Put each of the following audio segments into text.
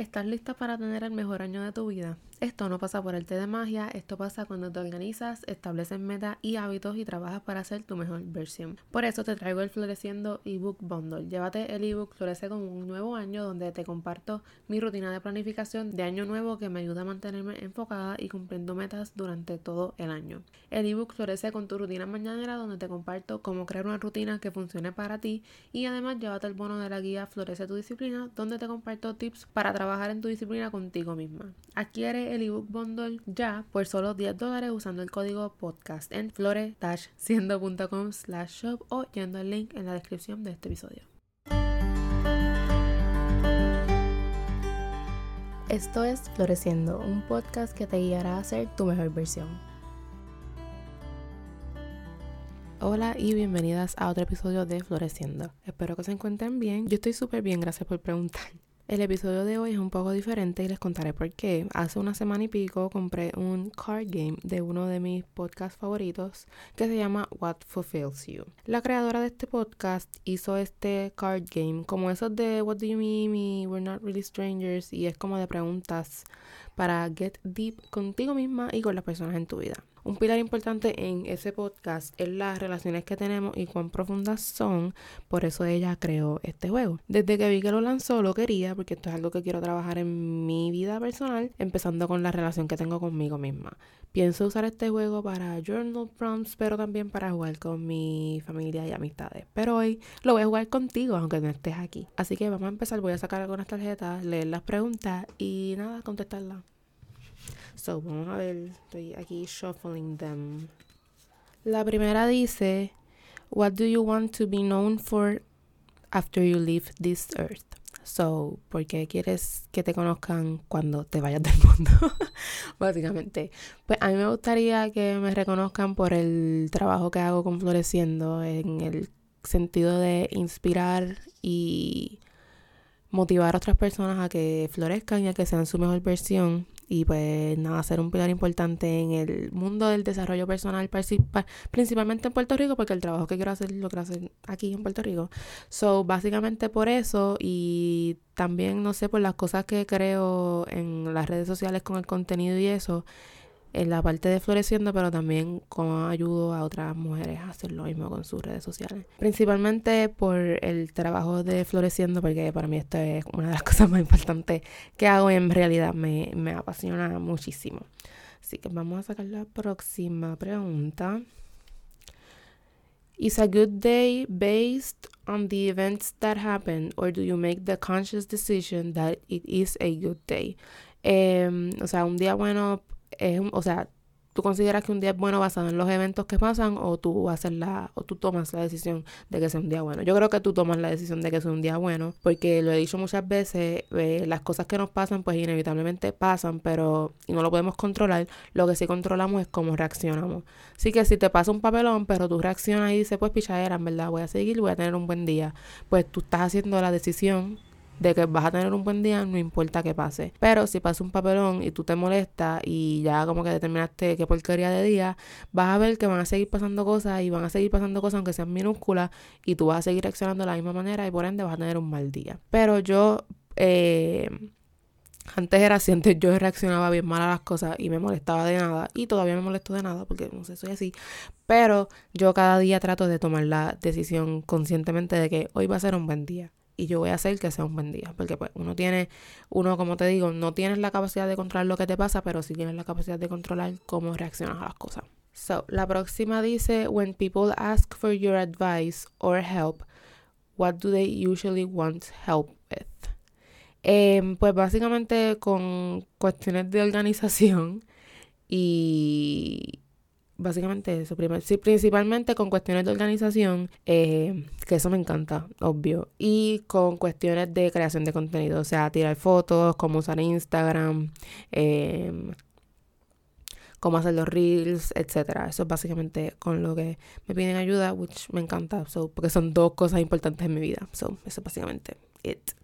¿Estás lista para tener el mejor año de tu vida? Esto no pasa por el té de magia, esto pasa cuando te organizas, estableces metas y hábitos y trabajas para ser tu mejor versión. Por eso te traigo el Floreciendo ebook bundle. Llévate el ebook Florece con un nuevo año donde te comparto mi rutina de planificación de año nuevo que me ayuda a mantenerme enfocada y cumpliendo metas durante todo el año. El ebook Florece con tu rutina mañanera donde te comparto cómo crear una rutina que funcione para ti y además llévate el bono de la guía Florece tu disciplina donde te comparto tips para trabajar en tu disciplina contigo misma. Adquiere el ebook bundle ya por solo 10 dólares usando el código podcast en flore-siendo.com slash shop o yendo al link en la descripción de este episodio. Esto es Floreciendo, un podcast que te guiará a ser tu mejor versión. Hola y bienvenidas a otro episodio de Floreciendo. Espero que se encuentren bien. Yo estoy súper bien, gracias por preguntar. El episodio de hoy es un poco diferente y les contaré por qué. Hace una semana y pico compré un card game de uno de mis podcasts favoritos que se llama What Fulfills You. La creadora de este podcast hizo este card game como esos de What Do You Mean y We're Not Really Strangers y es como de preguntas para get deep contigo misma y con las personas en tu vida. Un pilar importante en ese podcast es las relaciones que tenemos y cuán profundas son. Por eso ella creó este juego. Desde que vi que lo lanzó, lo quería porque esto es algo que quiero trabajar en mi vida personal, empezando con la relación que tengo conmigo misma. Pienso usar este juego para journal prompts, pero también para jugar con mi familia y amistades. Pero hoy lo voy a jugar contigo, aunque no estés aquí. Así que vamos a empezar. Voy a sacar algunas tarjetas, leer las preguntas y nada, contestarlas. So, vamos a ver, estoy aquí shuffling them. La primera dice, What do you want to be known for after you leave this earth? So, ¿por qué quieres que te conozcan cuando te vayas del mundo? Básicamente. Pues a mí me gustaría que me reconozcan por el trabajo que hago con Floreciendo, en el sentido de inspirar y motivar a otras personas a que florezcan y a que sean su mejor versión y pues nada, ser un pilar importante en el mundo del desarrollo personal, principalmente en Puerto Rico, porque el trabajo que quiero hacer lo quiero hacer aquí en Puerto Rico. So, básicamente por eso y también, no sé, por las cosas que creo en las redes sociales con el contenido y eso, en la parte de floreciendo, pero también como ayudo a otras mujeres a hacer lo mismo con sus redes sociales. Principalmente por el trabajo de floreciendo, porque para mí esto es una de las cosas más importantes que hago y en realidad me, me apasiona muchísimo. Así que vamos a sacar la próxima pregunta. Is a good day based on the events that happen, or do you make the conscious decision that it is a good day? Em, o sea, un día bueno es, o sea, tú consideras que un día es bueno basado en los eventos que pasan o tú haces la o tú tomas la decisión de que sea un día bueno. Yo creo que tú tomas la decisión de que sea un día bueno porque lo he dicho muchas veces, eh, las cosas que nos pasan pues inevitablemente pasan, pero y no lo podemos controlar. Lo que sí controlamos es cómo reaccionamos. Así que si te pasa un papelón, pero tú reaccionas y dices, pues pichadera, en verdad, voy a seguir, voy a tener un buen día, pues tú estás haciendo la decisión de que vas a tener un buen día, no importa qué pase. Pero si pasa un papelón y tú te molestas y ya como que determinaste qué porquería de día, vas a ver que van a seguir pasando cosas y van a seguir pasando cosas aunque sean minúsculas y tú vas a seguir reaccionando de la misma manera y por ende vas a tener un mal día. Pero yo... Eh, antes era así, antes yo reaccionaba bien mal a las cosas y me molestaba de nada. Y todavía me molesto de nada porque no sé, soy así. Pero yo cada día trato de tomar la decisión conscientemente de que hoy va a ser un buen día y yo voy a hacer que sea un buen día. Porque pues uno tiene, uno como te digo, no tienes la capacidad de controlar lo que te pasa, pero sí tienes la capacidad de controlar cómo reaccionas a las cosas. So, la próxima dice, when people ask for your advice or help, what do they usually want help with? Em, pues básicamente con cuestiones de organización y básicamente eso, principalmente con cuestiones de organización, eh, que eso me encanta, obvio, y con cuestiones de creación de contenido, o sea, tirar fotos, cómo usar Instagram, em, cómo hacer los reels, etcétera. Eso es básicamente con lo que me piden ayuda, which me encanta, porque son dos cosas importantes en mi vida. So, eso es básicamente it.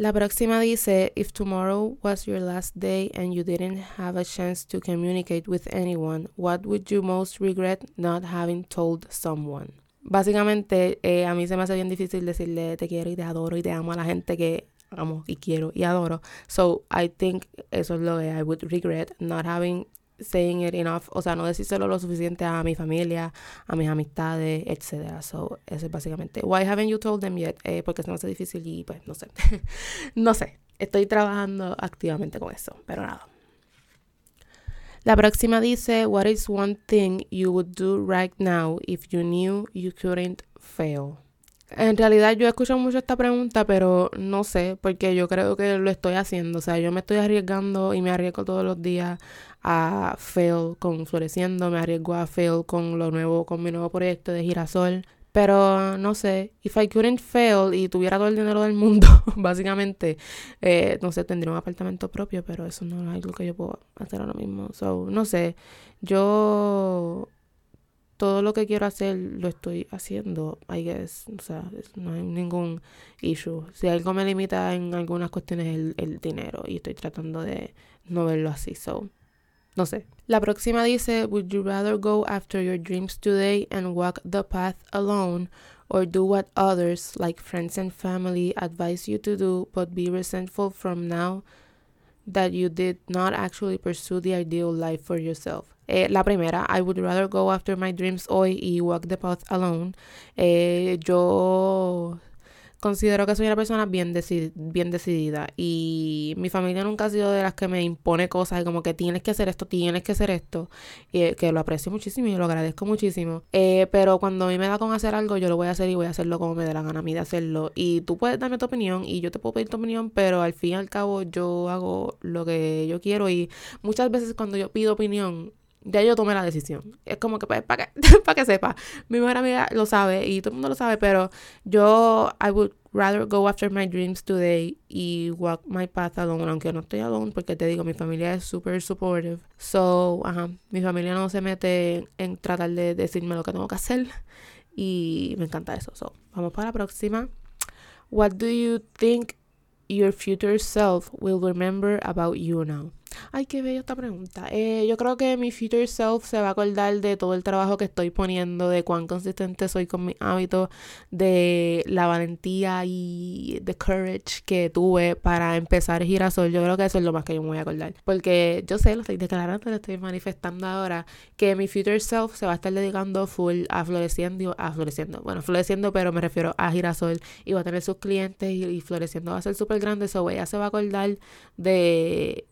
La próxima dice, if tomorrow was your last day and you didn't have a chance to communicate with anyone, what would you most regret not having told someone? Básicamente, eh, a mí se me hace bien difícil decirle te quiero y te adoro y te amo a la gente que amo y quiero y adoro. So I think eso es lo que I would regret not having saying it enough, o sea, no decírselo lo suficiente a mi familia, a mis amistades, etcétera. So, eso es básicamente. Why haven't you told them yet? Eh, porque se me hace difícil y pues no sé. no sé. Estoy trabajando activamente con eso, pero nada. La próxima dice, What is one thing you would do right now if you knew you couldn't fail? En realidad yo escucho mucho esta pregunta, pero no sé, porque yo creo que lo estoy haciendo. O sea, yo me estoy arriesgando y me arriesgo todos los días a fail con Floreciendo, me arriesgo a fail con lo nuevo, con mi nuevo proyecto de Girasol. Pero no sé, if I couldn't fail y tuviera todo el dinero del mundo, básicamente, eh, no sé, tendría un apartamento propio, pero eso no es algo que yo puedo hacer ahora mismo. So, no sé, yo todo lo que quiero hacer lo estoy haciendo, I guess. O sea, no hay ningún issue. Si algo me limita en algunas cuestiones el, el dinero y estoy tratando de no verlo así. So, no sé. La próxima dice, Would you rather go after your dreams today and walk the path alone or do what others, like friends and family, advise you to do but be resentful from now that you did not actually pursue the ideal life for yourself? Eh, la primera, I would rather go after my dreams hoy y walk the path alone. Eh, yo considero que soy una persona bien, bien decidida y mi familia nunca ha sido de las que me impone cosas y como que tienes que hacer esto, tienes que hacer esto, y, que lo aprecio muchísimo y lo agradezco muchísimo. Eh, pero cuando a mí me da con hacer algo, yo lo voy a hacer y voy a hacerlo como me dé la gana a mí de hacerlo. Y tú puedes darme tu opinión y yo te puedo pedir tu opinión, pero al fin y al cabo yo hago lo que yo quiero y muchas veces cuando yo pido opinión, ya yo tomé la decisión. Es como que pues, para que, para que sepa. Mi mejor amiga lo sabe y todo el mundo lo sabe, pero yo, I would rather go after my dreams today y walk my path alone, aunque no estoy alone, porque te digo, mi familia es super supportive. So, ajá, mi familia no se mete en tratar de decirme lo que tengo que hacer y me encanta eso. So, vamos para la próxima. What do you think your future self will remember about you now? Ay, qué bella esta pregunta. Eh, yo creo que mi future self se va a acordar de todo el trabajo que estoy poniendo, de cuán consistente soy con mis hábitos, de la valentía y the courage que tuve para empezar Girasol. Yo creo que eso es lo más que yo me voy a acordar. Porque yo sé, lo estoy declarando, lo estoy manifestando ahora, que mi future self se va a estar dedicando full a floreciendo, a floreciendo, bueno, floreciendo, pero me refiero a Girasol y va a tener sus clientes y, floreciendo va a ser súper grande. Eso ella se va a acordar de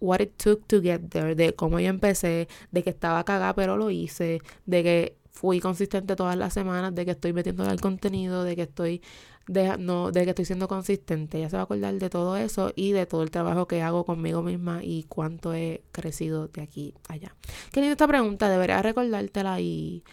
what it took to get there, de cómo yo empecé, de que estaba cagada pero lo hice, de que fui consistente todas las semanas, de que estoy metiendo el contenido, de que estoy de, no, de que estoy siendo consistente. Ya se va a acordar de todo eso y de todo el trabajo que hago conmigo misma y cuánto he crecido de aquí allá. Qué linda esta pregunta, debería recordártela y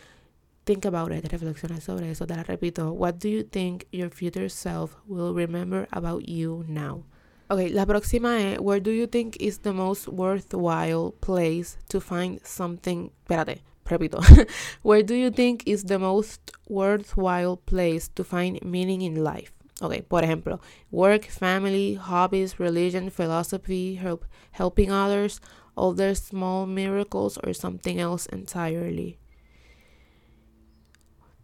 think about it, reflexionar sobre eso. Te la repito. What do you think your future self will remember about you now? Ok, la próxima es, where do you think is the most worthwhile place to find something, espérate, repito, where do you think is the most worthwhile place to find meaning in life? Ok, por ejemplo, work, family, hobbies, religion, philosophy, help, helping others, other small miracles, or something else entirely.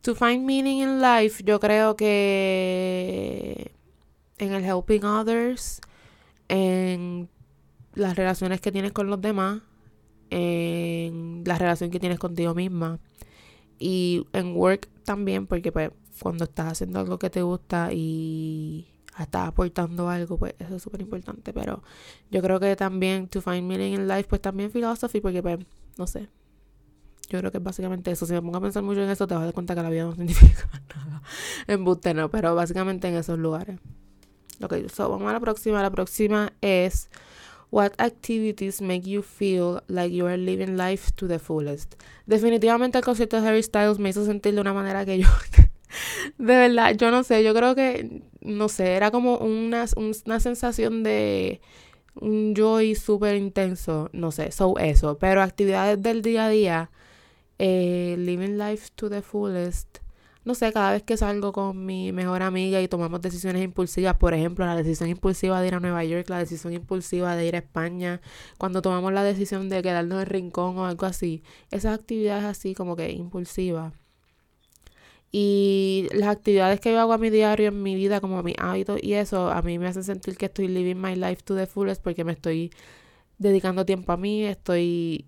To find meaning in life, yo creo que en el helping others, en las relaciones que tienes con los demás, en la relación que tienes contigo misma y en work también, porque pues cuando estás haciendo algo que te gusta y estás aportando algo, pues eso es súper importante. Pero yo creo que también to find meaning in life, pues también philosophy, porque pues, no sé. Yo creo que es básicamente eso. Si me pongo a pensar mucho en eso, te vas a dar cuenta que la vida no significa nada. En buste no, pero básicamente en esos lugares. Ok, so vamos a la próxima. La próxima es What activities make you feel like you are living life to the fullest? Definitivamente el concierto de Harry Styles me hizo sentir de una manera que yo de verdad, yo no sé, yo creo que no sé, era como una, una sensación de un joy súper intenso, no sé, so eso, pero actividades del día a día, eh, living life to the fullest, no sé, cada vez que salgo con mi mejor amiga y tomamos decisiones impulsivas, por ejemplo, la decisión impulsiva de ir a Nueva York, la decisión impulsiva de ir a España, cuando tomamos la decisión de quedarnos en rincón o algo así, esas actividades así como que impulsivas. Y las actividades que yo hago a mi diario, en mi vida, como mi hábito y eso, a mí me hacen sentir que estoy living my life to the fullest porque me estoy dedicando tiempo a mí, estoy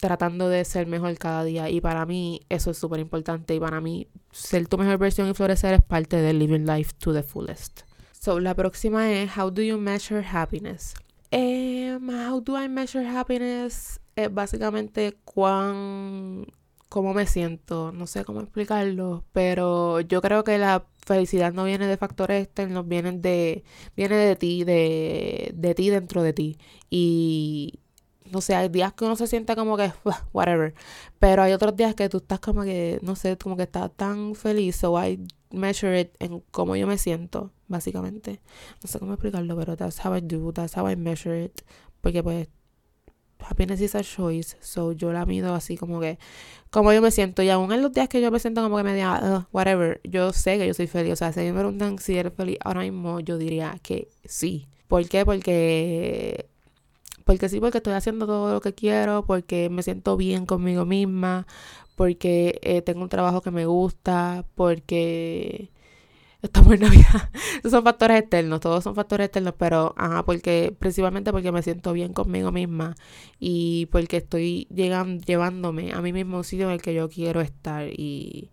tratando de ser mejor cada día y para mí eso es súper importante y para mí ser tu mejor versión y florecer es parte de living life to the fullest. So, la próxima es How do you measure happiness? Um, how do I measure happiness? Es básicamente cuán cómo me siento, no sé cómo explicarlo, pero yo creo que la felicidad no viene de factores externos, viene de viene de ti, de, de ti dentro de ti y no sé, hay días que uno se siente como que, whatever, pero hay otros días que tú estás como que, no sé, como que estás tan feliz, so I measure it en cómo yo me siento, básicamente. No sé cómo explicarlo, pero that's how I do, that's how I measure it, porque pues happiness is a choice, so yo la mido así como que, como yo me siento, y aún en los días que yo me siento como que me diga, whatever, yo sé que yo soy feliz, o sea, si me preguntan si eres feliz ahora mismo, yo diría que sí. ¿Por qué? Porque porque sí, porque estoy haciendo todo lo que quiero, porque me siento bien conmigo misma, porque eh, tengo un trabajo que me gusta, porque estamos en Navidad. Esos son factores externos, todos son factores externos, pero ajá, porque principalmente porque me siento bien conmigo misma y porque estoy llegando, llevándome a mí mismo un sitio en el que yo quiero estar y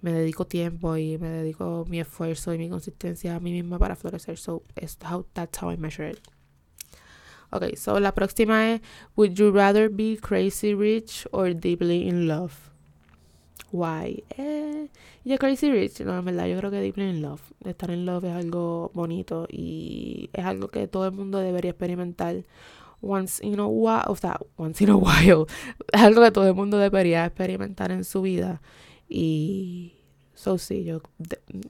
me dedico tiempo y me dedico mi esfuerzo y mi consistencia a mí misma para florecer. So that's how I measure it. Ok, so la próxima es Would you rather be crazy rich or deeply in love? Why? Eh, crazy rich, no, en verdad, yo creo que deeply in love. Estar en love es algo bonito y es algo que todo el mundo debería experimentar once in a while, o sea, once in a while. Es algo que todo el mundo debería experimentar en su vida y So sí, yo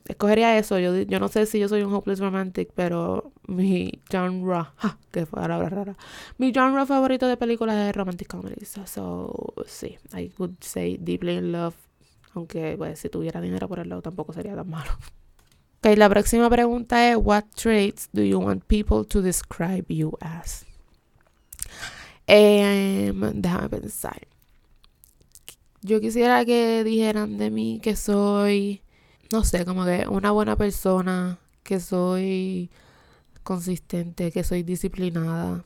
escogería eso. Yo, yo no sé si yo soy un hopeless romantic, pero mi genre, ja, que palabra rara. Mi genre favorito de películas es romantic comedies. So sí, I would say deeply in love. Aunque pues si tuviera dinero por el lado tampoco sería tan malo. Ok, la próxima pregunta es What traits do you want people to describe you as? Um, déjame pensar. Yo quisiera que dijeran de mí que soy, no sé, como que una buena persona, que soy consistente, que soy disciplinada,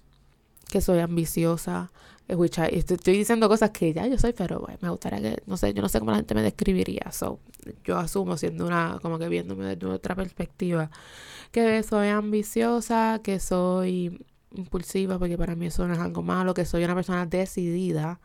que soy ambiciosa. Which estoy diciendo cosas que ya yo soy, pero me gustaría que, no sé, yo no sé cómo la gente me describiría. So, yo asumo siendo una, como que viéndome desde otra perspectiva, que soy ambiciosa, que soy impulsiva, porque para mí eso no es algo malo, que soy una persona decidida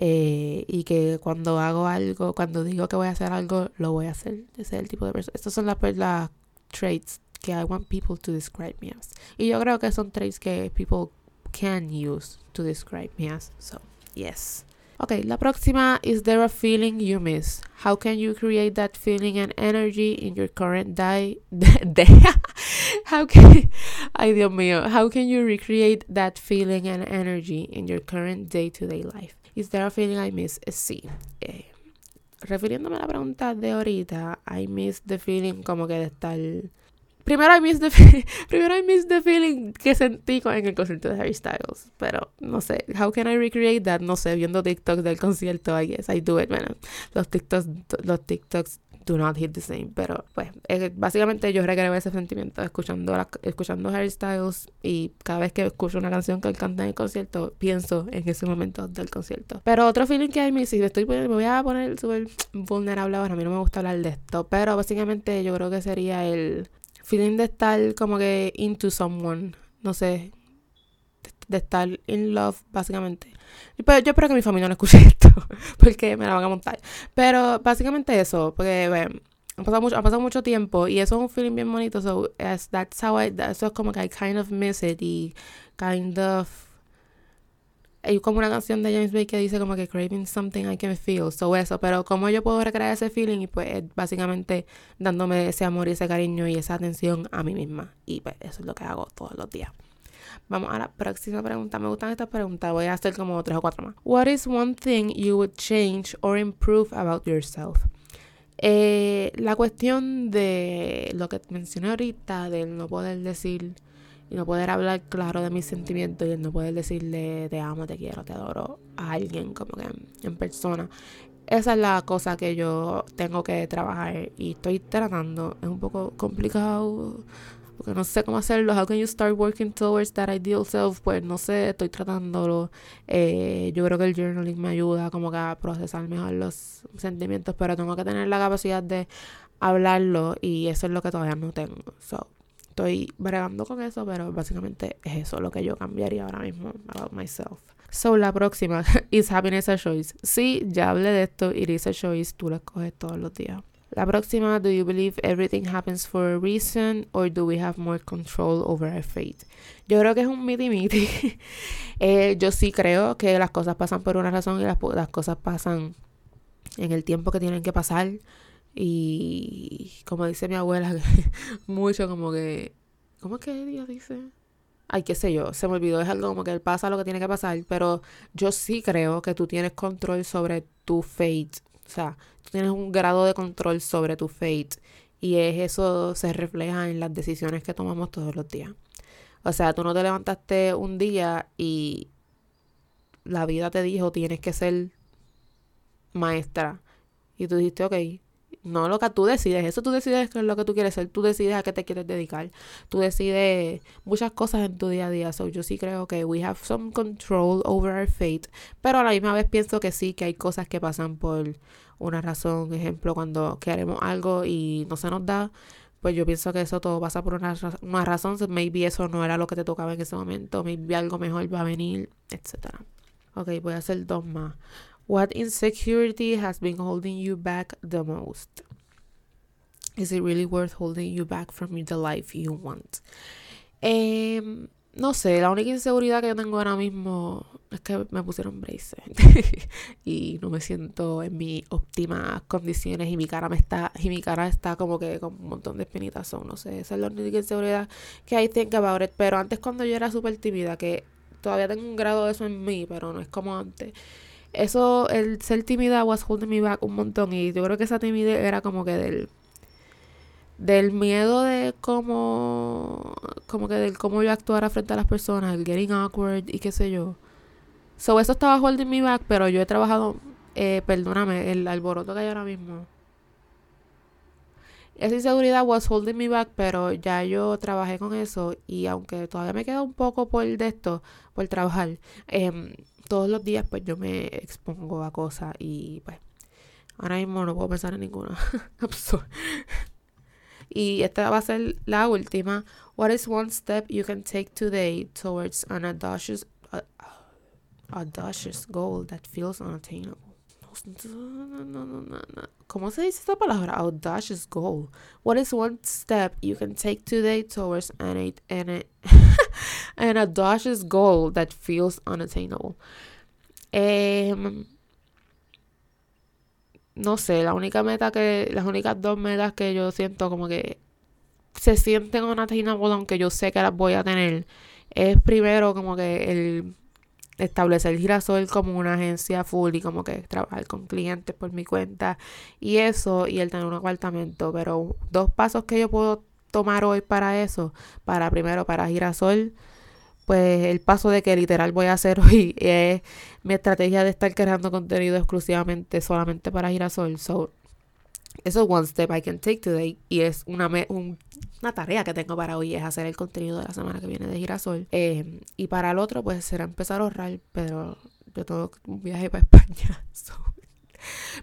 eh, y que cuando hago algo, cuando digo que voy a hacer algo, lo voy a hacer. Ese es el tipo de persona. Estas son las, las traits que I want people to describe me as. Y yo creo que son traits que people can use to describe me as. So, yes. Ok, la próxima, is there a feeling you miss? How can you create that feeling and energy in your current day? How can, ay Dios mío, how can you recreate that feeling and energy in your current day-to-day -day life? Is there a feeling I miss? Eh, sí. Eh, refiriéndome a la pregunta de ahorita, I miss the feeling como que de estar... Primero I miss the, primero I miss the feeling que sentí en el concierto de Harry Styles. Pero no sé, how can I recreate that? No sé, viendo TikToks del concierto, I guess I do it. Bueno, los TikToks, los TikToks do not hit the same. Pero pues, básicamente yo recreo ese sentimiento escuchando, escuchando Harry Styles y cada vez que escucho una canción que él canta en el concierto, pienso en ese momento del concierto. Pero otro feeling que hay, me, si estoy, me voy a poner súper vulnerable ahora, a mí no me gusta hablar de esto, pero básicamente yo creo que sería el feeling de estar como que into someone, no sé, de estar in love, básicamente. Pues yo espero que mi familia no escuche esto, porque me la van a montar. Pero básicamente eso, porque bueno, ha pasado mucho, ha pasado mucho tiempo y eso es un feeling bien bonito. So that's how I, eso es como que I kind of miss it y kind of hay como una canción de James Bay que dice como que craving something I can feel, so eso, pero como yo puedo recrear ese feeling y pues básicamente dándome ese amor y ese cariño y esa atención a mí misma y pues eso es lo que hago todos los días. Vamos a la próxima pregunta. Me gustan estas preguntas. Voy a hacer como tres o cuatro más. What is one thing you would change or improve about yourself? Eh, la cuestión de lo que mencioné ahorita, del no poder decir y no poder hablar claro de mis sentimientos y el no poder decirle te amo, te quiero, te adoro a alguien como que en persona. esa es la cosa que yo tengo que trabajar y estoy tratando. Es un poco complicado porque no sé cómo hacerlo. How can you start working towards that ideal self? Pues no sé, estoy tratándolo. Eh, yo creo que el journaling me ayuda como que a procesar mejor los sentimientos, pero tengo que tener la capacidad de hablarlo y eso es lo que todavía no tengo. So, estoy bregando con eso, pero básicamente es eso lo que yo cambiaría ahora mismo about myself. So, la próxima, ¿is happiness a choice? Sí, ya hablé de esto, it is a choice, tú lo escoges todos los días. La próxima, do you believe everything happens for a reason or do we have more control over our fate? Yo creo que es un miti miti. eh, yo sí creo que las cosas pasan por una razón y las, las cosas pasan en el tiempo que tienen que pasar. Y como dice mi abuela, mucho como que... ¿Cómo es que Dios dice? ay, qué sé yo, se me olvidó, es algo como que pasa lo que tiene que pasar, pero yo sí creo que tú tienes control sobre tu fate, o sea, tú tienes un grado de control sobre tu fate y es eso se refleja en las decisiones que tomamos todos los días. O sea, tú no te levantaste un día y la vida te dijo tienes que ser maestra y tú dijiste, ok, no lo que tú decides, eso tú decides qué es lo que tú quieres ser, tú decides a qué te quieres dedicar, tú decides muchas cosas en tu día a día. So, yo sí creo que we have some control over our fate, pero a la misma vez pienso que sí, que hay cosas que pasan por una razón. Ejemplo, cuando queremos algo y no se nos da, pues yo pienso que eso todo pasa por una, una razón. Maybe eso no era lo que te tocaba en ese momento, maybe algo mejor va a venir, etc. Ok, voy a hacer dos más. What insecurity has been holding you back the most? Is it really worth holding you back from the life you want? Eh, no sé, la única inseguridad que yo tengo ahora mismo es que me pusieron braces y no me siento en mis óptimas condiciones y mi cara me está y mi cara está como que con un montón de espinitas no sé, esa es la única inseguridad que I think about it, pero antes cuando yo era súper tímida que todavía tengo un grado de eso en mí, pero no es como antes eso, el ser tímida was holding me back un montón. Y yo creo que esa timidez era como que del. Del miedo de cómo. Como que del cómo yo actuara frente a las personas, el getting awkward y qué sé yo. So, eso estaba holding me back, pero yo he trabajado. Eh, perdóname, el alboroto que hay ahora mismo. Esa inseguridad was holding me back, pero ya yo trabajé con eso y aunque todavía me queda un poco por de esto, por trabajar, eh, todos los días pues yo me expongo a cosas y pues ahora mismo no puedo pensar en ninguna. y esta va a ser la última. What is one step you can take today towards an audacious, uh, audacious goal that feels unattainable? ¿Cómo se dice esta palabra? Audacious goal. What is one step you can take today towards an, audacious goal that feels unattainable? Eh, no sé, la única meta que, las únicas dos metas que yo siento como que se sienten unattainable, aunque yo sé que las voy a tener, es primero como que el establecer Girasol como una agencia full y como que trabajar con clientes por mi cuenta y eso y el tener un apartamento. Pero dos pasos que yo puedo tomar hoy para eso, para primero para Girasol, pues el paso de que literal voy a hacer hoy es mi estrategia de estar creando contenido exclusivamente solamente para Girasol. So, eso es one step I can take today y es una, una tarea que tengo para hoy es hacer el contenido de la semana que viene de Girasol. Eh, y para el otro pues será empezar a ahorrar, pero yo tengo un viaje para España.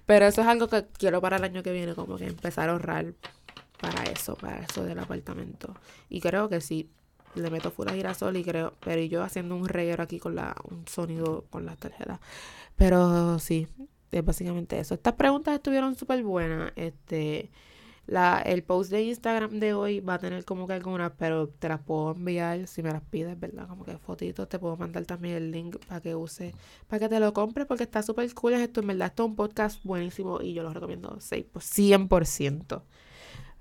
Pero eso es algo que quiero para el año que viene, como que empezar a ahorrar para eso, para eso del apartamento. Y creo que sí, le meto full a girasol y creo, pero yo haciendo un reguero aquí con la, un sonido con las tarjetas. Pero sí, es básicamente eso. Estas preguntas estuvieron súper buenas. Este, la, el post de Instagram de hoy va a tener como que algunas, pero te las puedo enviar si me las pides, ¿verdad? Como que fotitos, te puedo mandar también el link para que use, para que te lo compres, porque está súper cool esto, en verdad, esto es un podcast buenísimo y yo lo recomiendo 100%.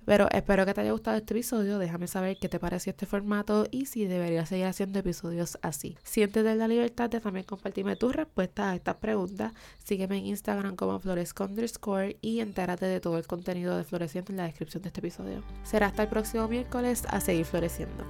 Pero espero que te haya gustado este episodio. Déjame saber qué te pareció este formato y si deberías seguir haciendo episodios así. Siéntete la libertad de también compartirme tus respuestas a estas preguntas. Sígueme en Instagram como floresco underscore y entérate de todo el contenido de Floreciendo en la descripción de este episodio. Será hasta el próximo miércoles a seguir floreciendo.